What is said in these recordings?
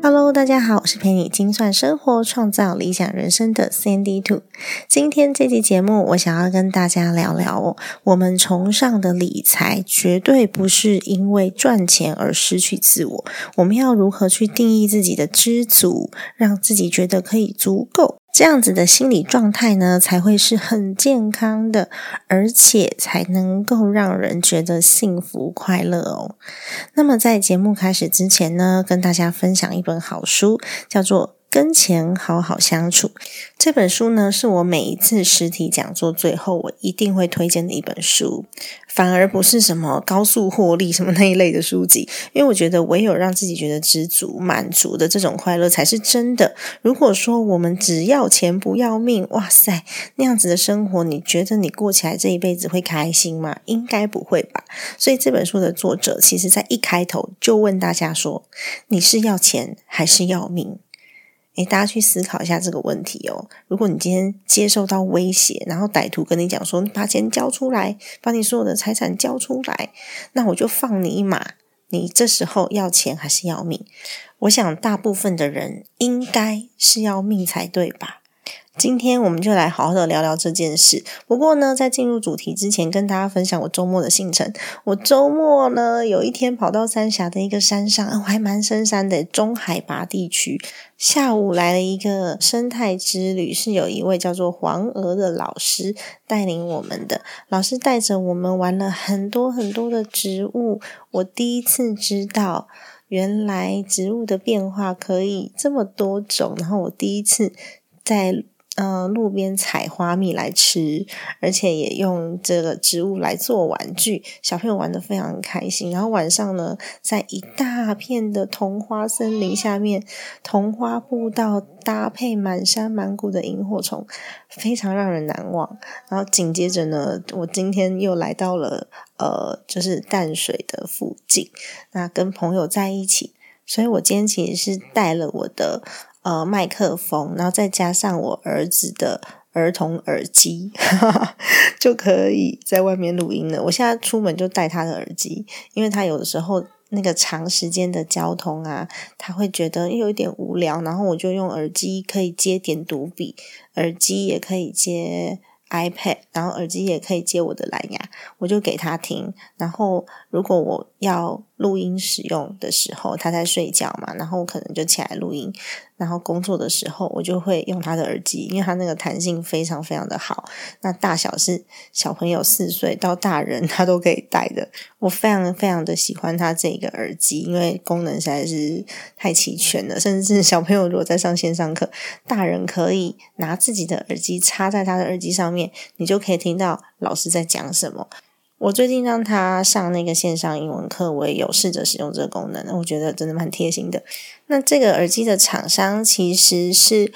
Hello，大家好，我是陪你精算生活、创造理想人生的 Sandy Two。今天这期节目，我想要跟大家聊聊哦，我们崇尚的理财绝对不是因为赚钱而失去自我。我们要如何去定义自己的知足，让自己觉得可以足够？这样子的心理状态呢，才会是很健康的，而且才能够让人觉得幸福快乐哦。那么在节目开始之前呢，跟大家分享一本好书，叫做。跟钱好好相处这本书呢，是我每一次实体讲座最后我一定会推荐的一本书，反而不是什么高速获利什么那一类的书籍，因为我觉得唯有让自己觉得知足满足的这种快乐才是真的。如果说我们只要钱不要命，哇塞，那样子的生活，你觉得你过起来这一辈子会开心吗？应该不会吧。所以这本书的作者其实在一开头就问大家说：你是要钱还是要命？诶，大家去思考一下这个问题哦。如果你今天接受到威胁，然后歹徒跟你讲说：“你把钱交出来，把你所有的财产交出来，那我就放你一马。”你这时候要钱还是要命？我想大部分的人应该是要命才对吧？今天我们就来好好的聊聊这件事。不过呢，在进入主题之前，跟大家分享我周末的行程。我周末呢，有一天跑到三峡的一个山上，我还蛮深山的，中海拔地区。下午来了一个生态之旅，是有一位叫做黄娥的老师带领我们的。老师带着我们玩了很多很多的植物。我第一次知道，原来植物的变化可以这么多种。然后我第一次在。嗯，路边采花蜜来吃，而且也用这个植物来做玩具，小朋友玩的非常开心。然后晚上呢，在一大片的桐花森林下面，桐花步道搭配满山满谷的萤火虫，非常让人难忘。然后紧接着呢，我今天又来到了呃，就是淡水的附近，那跟朋友在一起，所以我今天其实是带了我的。呃，麦克风，然后再加上我儿子的儿童耳机，就可以在外面录音了。我现在出门就戴他的耳机，因为他有的时候那个长时间的交通啊，他会觉得有一点无聊，然后我就用耳机可以接点读笔，耳机也可以接。iPad，然后耳机也可以接我的蓝牙，我就给他听。然后如果我要录音使用的时候，他在睡觉嘛，然后我可能就起来录音。然后工作的时候，我就会用他的耳机，因为他那个弹性非常非常的好。那大小是小朋友四岁到大人他都可以戴的。我非常非常的喜欢他这个耳机，因为功能实在是太齐全了。甚至小朋友如果在上线上课，大人可以拿自己的耳机插在他的耳机上面，你就可以听到老师在讲什么。我最近让他上那个线上英文课，我也有试着使用这个功能，我觉得真的蛮贴心的。那这个耳机的厂商其实是。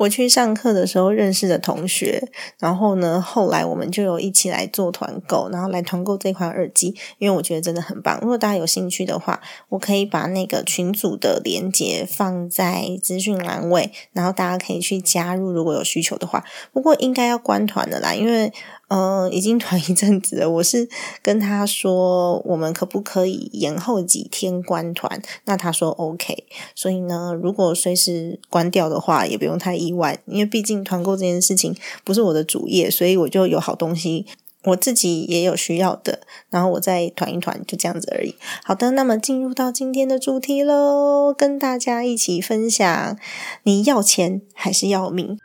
我去上课的时候认识的同学，然后呢，后来我们就有一起来做团购，然后来团购这款耳机，因为我觉得真的很棒。如果大家有兴趣的话，我可以把那个群组的链接放在资讯栏位，然后大家可以去加入，如果有需求的话。不过应该要关团的啦，因为呃已经团一阵子了。我是跟他说，我们可不可以延后几天关团？那他说 OK。所以呢，如果随时关掉的话，也不用太意。外，因为毕竟团购这件事情不是我的主业，所以我就有好东西，我自己也有需要的，然后我再团一团，就这样子而已。好的，那么进入到今天的主题喽，跟大家一起分享，你要钱还是要命？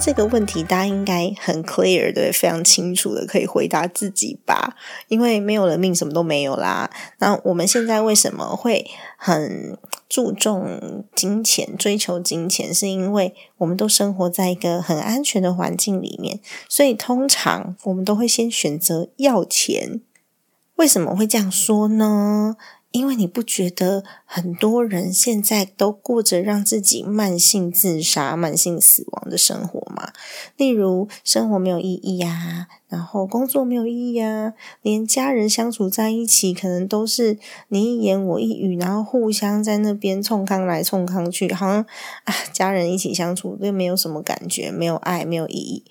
这个问题，大家应该很 clear 对，非常清楚的可以回答自己吧？因为没有了命，什么都没有啦。那我们现在为什么会很注重金钱、追求金钱？是因为我们都生活在一个很安全的环境里面，所以通常我们都会先选择要钱。为什么会这样说呢？因为你不觉得很多人现在都过着让自己慢性自杀、慢性死亡的生活吗？例如，生活没有意义呀，然后工作没有意义呀，连家人相处在一起，可能都是你一言我一语，然后互相在那边冲康来冲康去，好像啊，家人一起相处又没有什么感觉，没有爱，没有意义，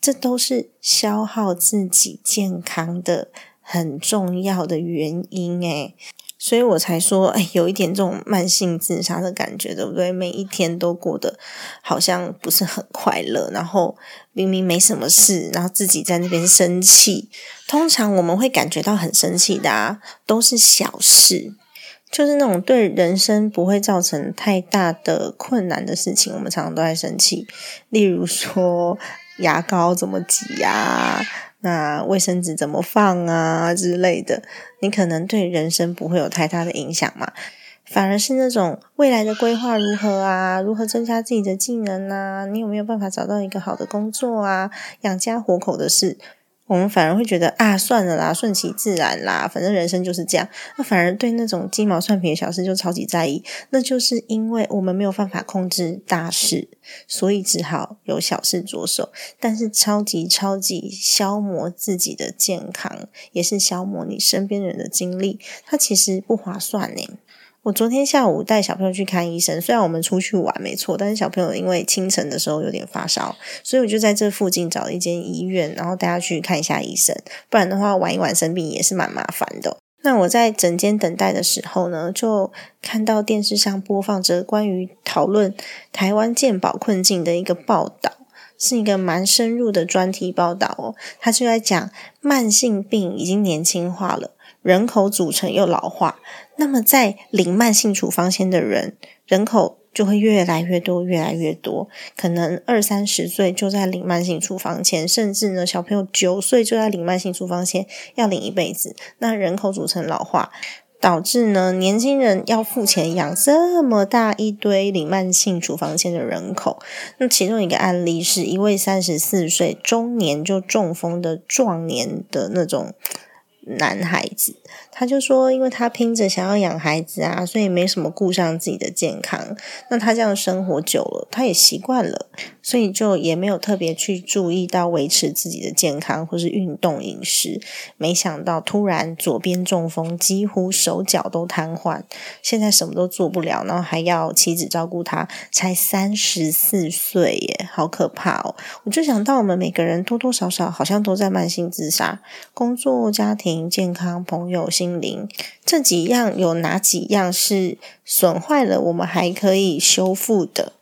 这都是消耗自己健康的很重要的原因，诶所以我才说，哎，有一点这种慢性自杀的感觉，对不对？每一天都过得好像不是很快乐，然后明明没什么事，然后自己在那边生气。通常我们会感觉到很生气的啊，都是小事，就是那种对人生不会造成太大的困难的事情，我们常常都在生气。例如说，牙膏怎么挤呀？那卫生纸怎么放啊之类的，你可能对人生不会有太大的影响嘛，反而是那种未来的规划如何啊，如何增加自己的技能啊，你有没有办法找到一个好的工作啊，养家活口的事。我们反而会觉得啊，算了啦，顺其自然啦，反正人生就是这样。那反而对那种鸡毛蒜皮的小事就超级在意，那就是因为我们没有办法控制大事，所以只好由小事着手。但是超级超级消磨自己的健康，也是消磨你身边人的精力，它其实不划算呢。我昨天下午带小朋友去看医生，虽然我们出去玩没错，但是小朋友因为清晨的时候有点发烧，所以我就在这附近找了一间医院，然后带他去看一下医生。不然的话，玩一玩生病也是蛮麻烦的。那我在整间等待的时候呢，就看到电视上播放着关于讨论台湾健保困境的一个报道，是一个蛮深入的专题报道哦。他就在讲慢性病已经年轻化了。人口组成又老化，那么在领慢性处方签的人人口就会越来越多，越来越多。可能二三十岁就在领慢性处方签，甚至呢，小朋友九岁就在领慢性处方签，要领一辈子。那人口组成老化，导致呢，年轻人要付钱养这么大一堆领慢性处方签的人口。那其中一个案例是一位三十四岁中年就中风的壮年的那种。男孩子，他就说，因为他拼着想要养孩子啊，所以没什么顾上自己的健康。那他这样生活久了，他也习惯了，所以就也没有特别去注意到维持自己的健康或是运动饮食。没想到突然左边中风，几乎手脚都瘫痪，现在什么都做不了，然后还要妻子照顾他，才三十四岁耶，好可怕哦！我就想到我们每个人多多少少好像都在慢性自杀，工作、家庭。健康、朋友、心灵这几样有哪几样是损坏了？我们还可以修复的？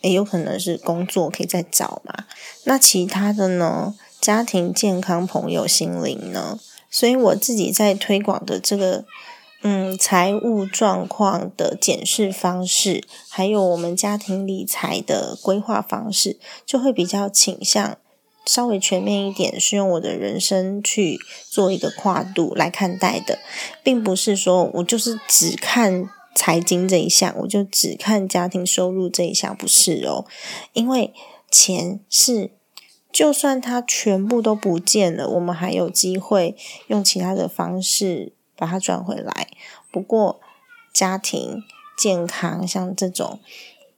诶有可能是工作可以再找嘛？那其他的呢？家庭、健康、朋友、心灵呢？所以我自己在推广的这个，嗯，财务状况的检视方式，还有我们家庭理财的规划方式，就会比较倾向。稍微全面一点，是用我的人生去做一个跨度来看待的，并不是说我就是只看财经这一项，我就只看家庭收入这一项，不是哦。因为钱是，就算它全部都不见了，我们还有机会用其他的方式把它赚回来。不过家庭健康像这种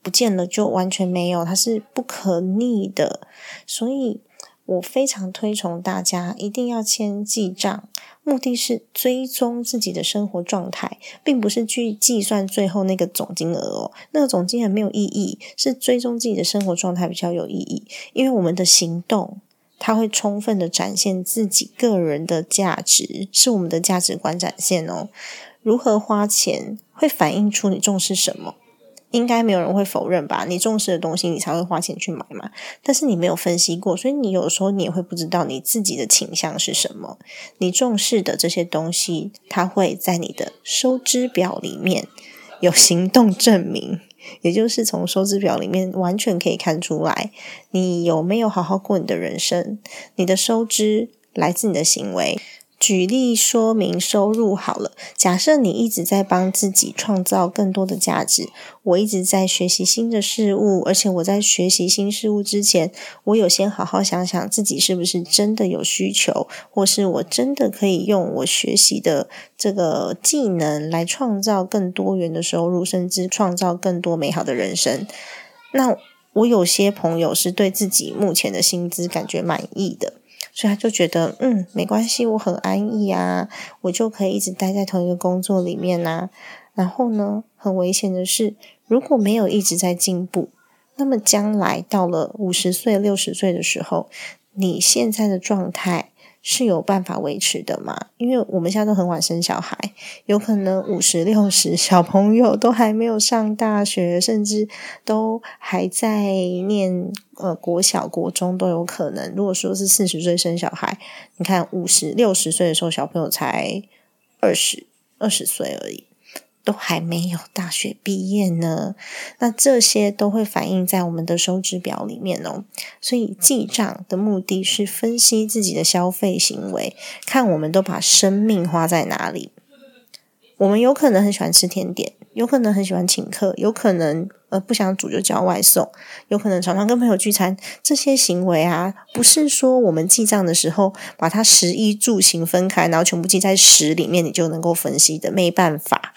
不见了就完全没有，它是不可逆的，所以。我非常推崇大家一定要签记账，目的是追踪自己的生活状态，并不是去计算最后那个总金额哦。那个总金额没有意义，是追踪自己的生活状态比较有意义。因为我们的行动，它会充分的展现自己个人的价值，是我们的价值观展现哦。如何花钱，会反映出你重视什么。应该没有人会否认吧？你重视的东西，你才会花钱去买嘛。但是你没有分析过，所以你有时候你也会不知道你自己的倾向是什么。你重视的这些东西，它会在你的收支表里面有行动证明，也就是从收支表里面完全可以看出来，你有没有好好过你的人生，你的收支来自你的行为。举例说明收入好了。假设你一直在帮自己创造更多的价值，我一直在学习新的事物，而且我在学习新事物之前，我有先好好想想自己是不是真的有需求，或是我真的可以用我学习的这个技能来创造更多元的收入，甚至创造更多美好的人生。那我有些朋友是对自己目前的薪资感觉满意的。所以他就觉得，嗯，没关系，我很安逸啊，我就可以一直待在同一个工作里面呐。然后呢，很危险的是，如果没有一直在进步，那么将来到了五十岁、六十岁的时候，你现在的状态。是有办法维持的嘛？因为我们现在都很晚生小孩，有可能五十六十小朋友都还没有上大学，甚至都还在念呃国小、国中都有可能。如果说是四十岁生小孩，你看五十六十岁的时候，小朋友才二十二十岁而已。都还没有大学毕业呢，那这些都会反映在我们的收支表里面哦。所以记账的目的是分析自己的消费行为，看我们都把生命花在哪里。我们有可能很喜欢吃甜点，有可能很喜欢请客，有可能呃不想煮就叫外送，有可能常常跟朋友聚餐。这些行为啊，不是说我们记账的时候把它食衣住行分开，然后全部记在十里面，你就能够分析的，没办法。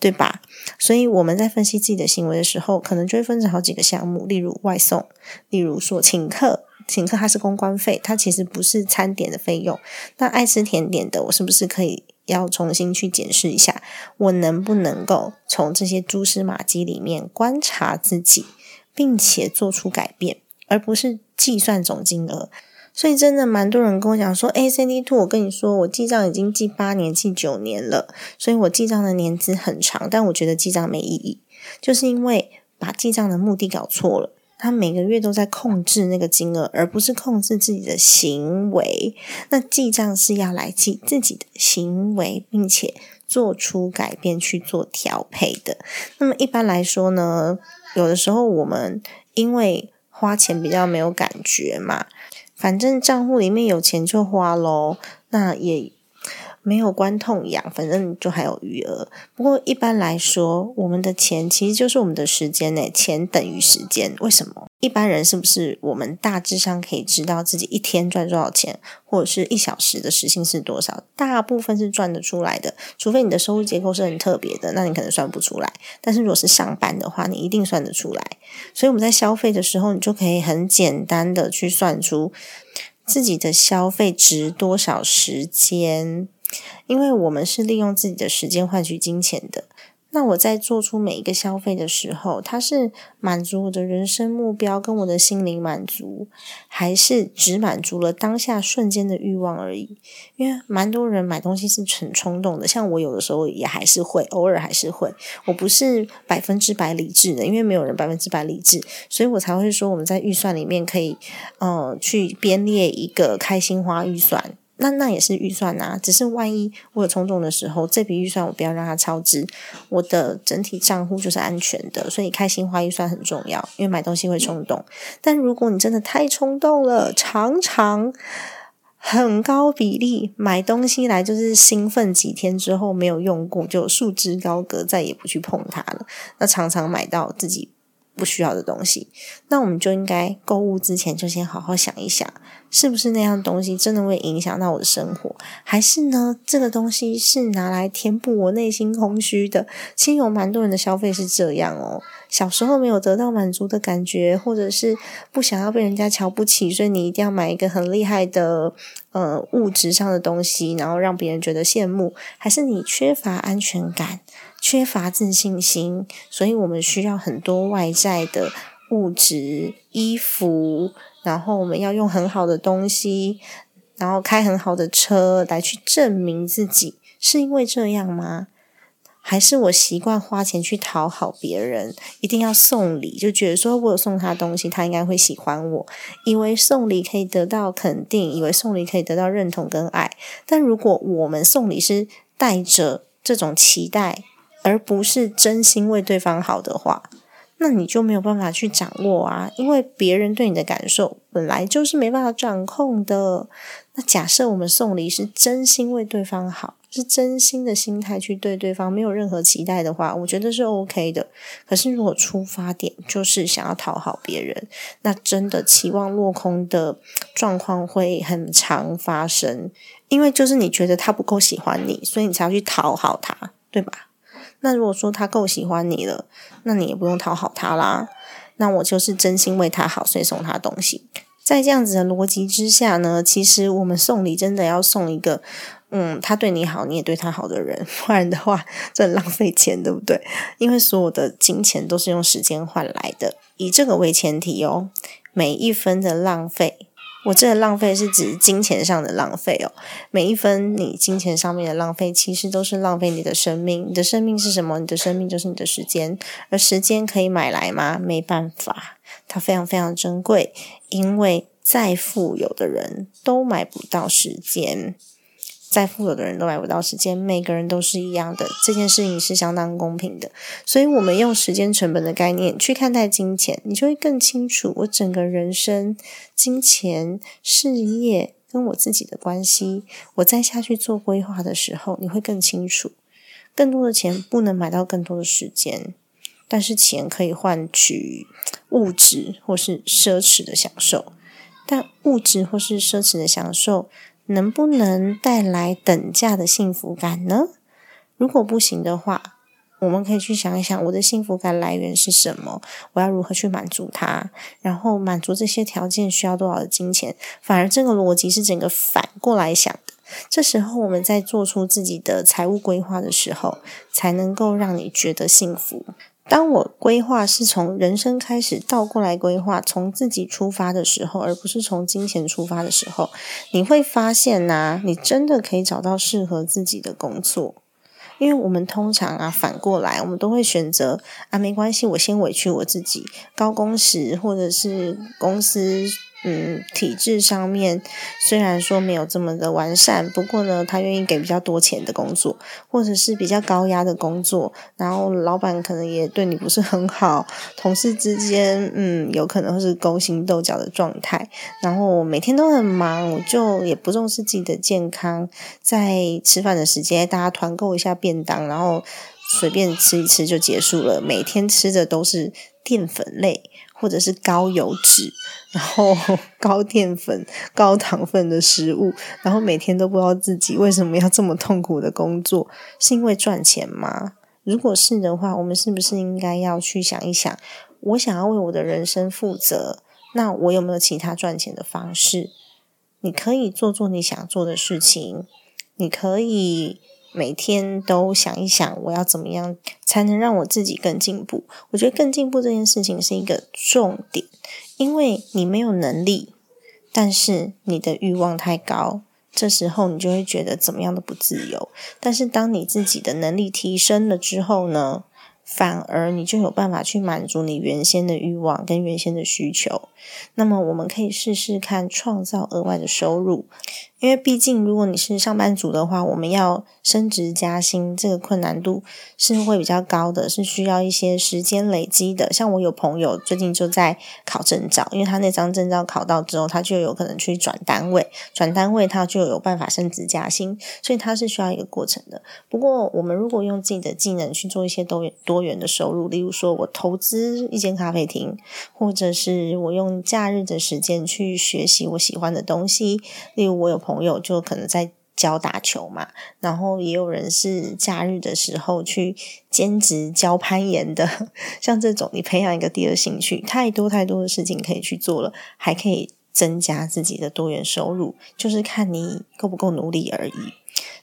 对吧？所以我们在分析自己的行为的时候，可能就会分成好几个项目，例如外送，例如说请客，请客它是公关费，它其实不是餐点的费用。那爱吃甜点的，我是不是可以要重新去检视一下，我能不能够从这些蛛丝马迹里面观察自己，并且做出改变，而不是计算总金额。所以真的蛮多人跟我讲说，哎，C D Two，我跟你说，我记账已经记八年、记九年了，所以我记账的年资很长，但我觉得记账没意义，就是因为把记账的目的搞错了。他每个月都在控制那个金额，而不是控制自己的行为。那记账是要来记自己的行为，并且做出改变去做调配的。那么一般来说呢，有的时候我们因为花钱比较没有感觉嘛。反正账户里面有钱就花喽，那也没有关痛痒，反正就还有余额。不过一般来说，我们的钱其实就是我们的时间呢，钱等于时间。为什么？一般人是不是我们大致上可以知道自己一天赚多少钱，或者是一小时的时薪是多少？大部分是赚得出来的，除非你的收入结构是很特别的，那你可能算不出来。但是如果是上班的话，你一定算得出来。所以我们在消费的时候，你就可以很简单的去算出自己的消费值多少时间，因为我们是利用自己的时间换取金钱的。那我在做出每一个消费的时候，它是满足我的人生目标跟我的心灵满足，还是只满足了当下瞬间的欲望而已？因为蛮多人买东西是很冲动的，像我有的时候也还是会，偶尔还是会。我不是百分之百理智的，因为没有人百分之百理智，所以我才会说我们在预算里面可以，呃，去编列一个开心花预算。那那也是预算呐，只是万一我有冲动的时候，这笔预算我不要让它超支，我的整体账户就是安全的。所以开心花预算很重要，因为买东西会冲动。但如果你真的太冲动了，常常很高比例买东西来就是兴奋几天之后没有用过，就束之高阁，再也不去碰它了。那常常买到自己不需要的东西，那我们就应该购物之前就先好好想一想。是不是那样东西真的会影响到我的生活？还是呢？这个东西是拿来填补我内心空虚的？其实有蛮多人的消费是这样哦。小时候没有得到满足的感觉，或者是不想要被人家瞧不起，所以你一定要买一个很厉害的呃物质上的东西，然后让别人觉得羡慕。还是你缺乏安全感，缺乏自信心，所以我们需要很多外在的物质、衣服。然后我们要用很好的东西，然后开很好的车来去证明自己，是因为这样吗？还是我习惯花钱去讨好别人，一定要送礼，就觉得说我有送他东西，他应该会喜欢我，以为送礼可以得到肯定，以为送礼可以得到认同跟爱。但如果我们送礼是带着这种期待，而不是真心为对方好的话，那你就没有办法去掌握啊，因为别人对你的感受本来就是没办法掌控的。那假设我们送礼是真心为对方好，是真心的心态去对对方，没有任何期待的话，我觉得是 OK 的。可是如果出发点就是想要讨好别人，那真的期望落空的状况会很常发生。因为就是你觉得他不够喜欢你，所以你才要去讨好他，对吧？那如果说他够喜欢你了，那你也不用讨好他啦。那我就是真心为他好，所以送他东西。在这样子的逻辑之下呢，其实我们送礼真的要送一个，嗯，他对你好，你也对他好的人，不然的话，这浪费钱，对不对？因为所有的金钱都是用时间换来的，以这个为前提哦，每一分的浪费。我这浪费是指金钱上的浪费哦，每一分你金钱上面的浪费，其实都是浪费你的生命。你的生命是什么？你的生命就是你的时间，而时间可以买来吗？没办法，它非常非常珍贵，因为再富有的人都买不到时间。再富有的人都买不到时间，每个人都是一样的。这件事情是相当公平的，所以我们用时间成本的概念去看待金钱，你就会更清楚我整个人生、金钱、事业跟我自己的关系。我再下去做规划的时候，你会更清楚。更多的钱不能买到更多的时间，但是钱可以换取物质或是奢侈的享受。但物质或是奢侈的享受。能不能带来等价的幸福感呢？如果不行的话，我们可以去想一想，我的幸福感来源是什么？我要如何去满足它？然后满足这些条件需要多少的金钱？反而这个逻辑是整个反过来想的。这时候我们在做出自己的财务规划的时候，才能够让你觉得幸福。当我规划是从人生开始倒过来规划，从自己出发的时候，而不是从金钱出发的时候，你会发现呐，你真的可以找到适合自己的工作。因为我们通常啊，反过来，我们都会选择啊，没关系，我先委屈我自己，高工时或者是公司。嗯，体制上面虽然说没有这么的完善，不过呢，他愿意给比较多钱的工作，或者是比较高压的工作，然后老板可能也对你不是很好，同事之间，嗯，有可能会是勾心斗角的状态，然后每天都很忙，我就也不重视自己的健康，在吃饭的时间大家团购一下便当，然后随便吃一吃就结束了，每天吃的都是淀粉类。或者是高油脂，然后 高淀粉、高糖分的食物，然后每天都不知道自己为什么要这么痛苦的工作，是因为赚钱吗？如果是的话，我们是不是应该要去想一想，我想要为我的人生负责，那我有没有其他赚钱的方式？你可以做做你想做的事情，你可以。每天都想一想，我要怎么样才能让我自己更进步？我觉得更进步这件事情是一个重点，因为你没有能力，但是你的欲望太高，这时候你就会觉得怎么样都不自由。但是当你自己的能力提升了之后呢，反而你就有办法去满足你原先的欲望跟原先的需求。那么我们可以试试看创造额外的收入。因为毕竟，如果你是上班族的话，我们要升职加薪，这个困难度是会比较高的，是需要一些时间累积的。像我有朋友最近就在考证照，因为他那张证照考到之后，他就有可能去转单位，转单位他就有办法升职加薪，所以他是需要一个过程的。不过，我们如果用自己的技能去做一些多元多元的收入，例如说我投资一间咖啡厅，或者是我用假日的时间去学习我喜欢的东西，例如我有。朋友就可能在教打球嘛，然后也有人是假日的时候去兼职教攀岩的，像这种你培养一个第二兴趣，太多太多的事情可以去做了，还可以增加自己的多元收入，就是看你够不够努力而已。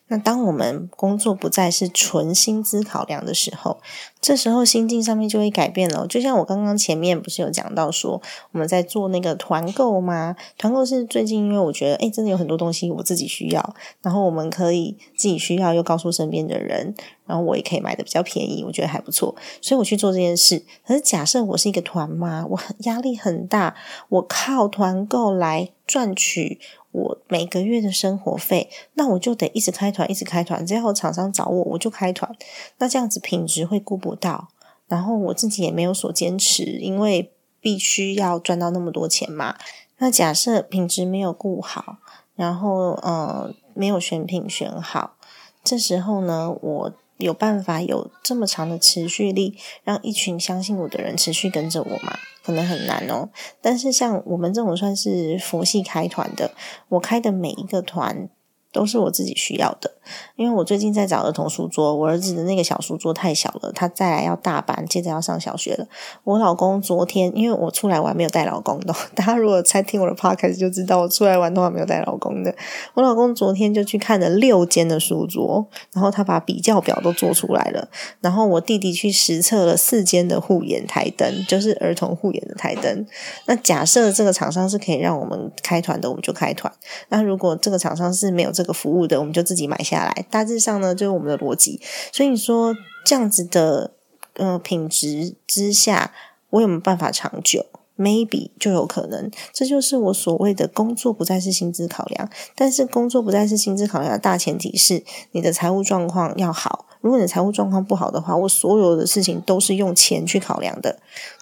那当我们工作不再是纯薪资考量的时候，这时候心境上面就会改变了。就像我刚刚前面不是有讲到说，我们在做那个团购吗？团购是最近因为我觉得，哎，真的有很多东西我自己需要，然后我们可以自己需要又告诉身边的人，然后我也可以买的比较便宜，我觉得还不错，所以我去做这件事。可是假设我是一个团妈，我很压力很大，我靠团购来赚取。我每个月的生活费，那我就得一直开团，一直开团。只要厂商找我，我就开团。那这样子品质会顾不到，然后我自己也没有所坚持，因为必须要赚到那么多钱嘛。那假设品质没有顾好，然后呃没有选品选好，这时候呢，我有办法有这么长的持续力，让一群相信我的人持续跟着我吗？可能很难哦，但是像我们这种算是佛系开团的，我开的每一个团。都是我自己需要的，因为我最近在找儿童书桌，我儿子的那个小书桌太小了，他再来要大班，接着要上小学了。我老公昨天，因为我出来玩没有带老公的，大家如果才听我的 podcast 就知道我出来玩的话没有带老公的。我老公昨天就去看了六间的书桌，然后他把比较表都做出来了。然后我弟弟去实测了四间的护眼台灯，就是儿童护眼的台灯。那假设这个厂商是可以让我们开团的，我们就开团。那如果这个厂商是没有这个个服务的，我们就自己买下来。大致上呢，就是我们的逻辑。所以说，这样子的呃品质之下，我有没有办法长久？Maybe 就有可能。这就是我所谓的工作不再是薪资考量，但是工作不再是薪资考量的大前提是你的财务状况要好。如果你财务状况不好的话，我所有的事情都是用钱去考量的。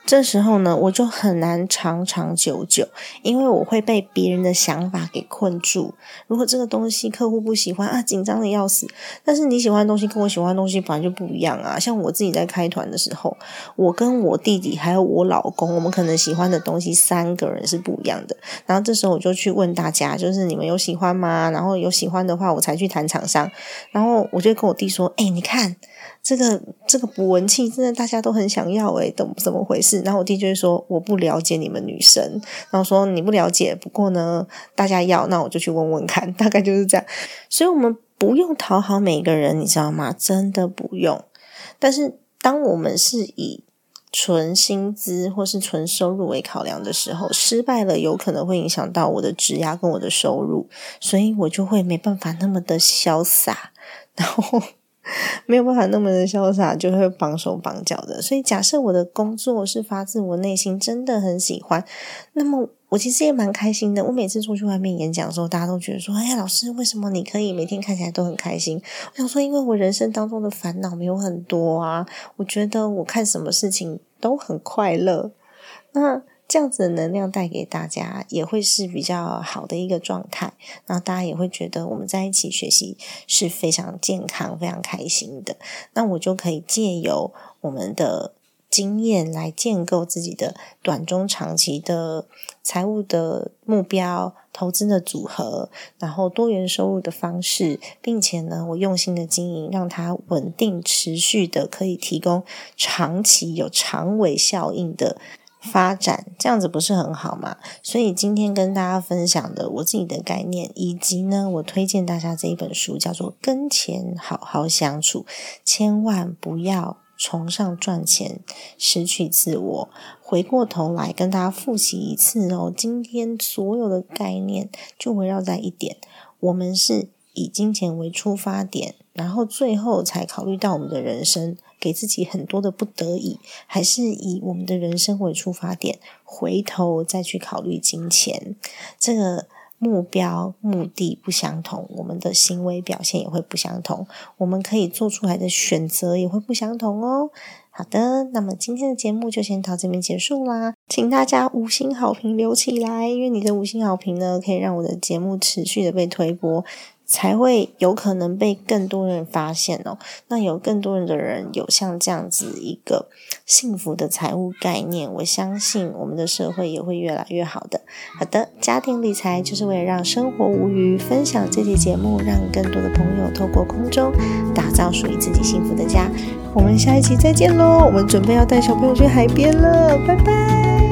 这时候呢，我就很难长长久久，因为我会被别人的想法给困住。如果这个东西客户不喜欢啊，紧张的要死。但是你喜欢的东西跟我喜欢的东西本来就不一样啊。像我自己在开团的时候，我跟我弟弟还有我老公，我们可能喜欢的东西三个人是不一样的。然后这时候我就去问大家，就是你们有喜欢吗？然后有喜欢的话，我才去谈厂商。然后我就跟我弟说：“哎，你看。”这个这个补文器真的大家都很想要诶，怎怎么回事？然后我弟就会说我不了解你们女生，然后说你不了解，不过呢大家要，那我就去问问看，大概就是这样。所以我们不用讨好每个人，你知道吗？真的不用。但是当我们是以纯薪资或是纯收入为考量的时候，失败了有可能会影响到我的质押跟我的收入，所以我就会没办法那么的潇洒，然后。没有办法那么的潇洒，就会绑手绑脚的。所以，假设我的工作是发自我内心，真的很喜欢，那么我其实也蛮开心的。我每次出去外面演讲的时候，大家都觉得说：“哎呀，老师，为什么你可以每天看起来都很开心？”我想说，因为我人生当中的烦恼没有很多啊。我觉得我看什么事情都很快乐。那。这样子的能量带给大家，也会是比较好的一个状态。然后大家也会觉得我们在一起学习是非常健康、非常开心的。那我就可以借由我们的经验来建构自己的短中长期的财务的目标、投资的组合，然后多元收入的方式，并且呢，我用心的经营，让它稳定持续的，可以提供长期有长尾效应的。发展这样子不是很好吗？所以今天跟大家分享的我自己的概念，以及呢，我推荐大家这一本书叫做《跟钱好好相处》，千万不要崇尚赚钱，失去自我。回过头来跟大家复习一次哦，今天所有的概念就围绕在一点：我们是以金钱为出发点，然后最后才考虑到我们的人生。给自己很多的不得已，还是以我们的人生为出发点，回头再去考虑金钱，这个目标目的不相同，我们的行为表现也会不相同，我们可以做出来的选择也会不相同哦。好的，那么今天的节目就先到这边结束啦，请大家五星好评留起来，因为你的五星好评呢，可以让我的节目持续的被推播。才会有可能被更多人发现哦。那有更多人的人有像这样子一个幸福的财务概念，我相信我们的社会也会越来越好的。好的，家庭理财就是为了让生活无虞。分享这期节目，让更多的朋友透过空中打造属于自己幸福的家。我们下一期再见喽！我们准备要带小朋友去海边了，拜拜。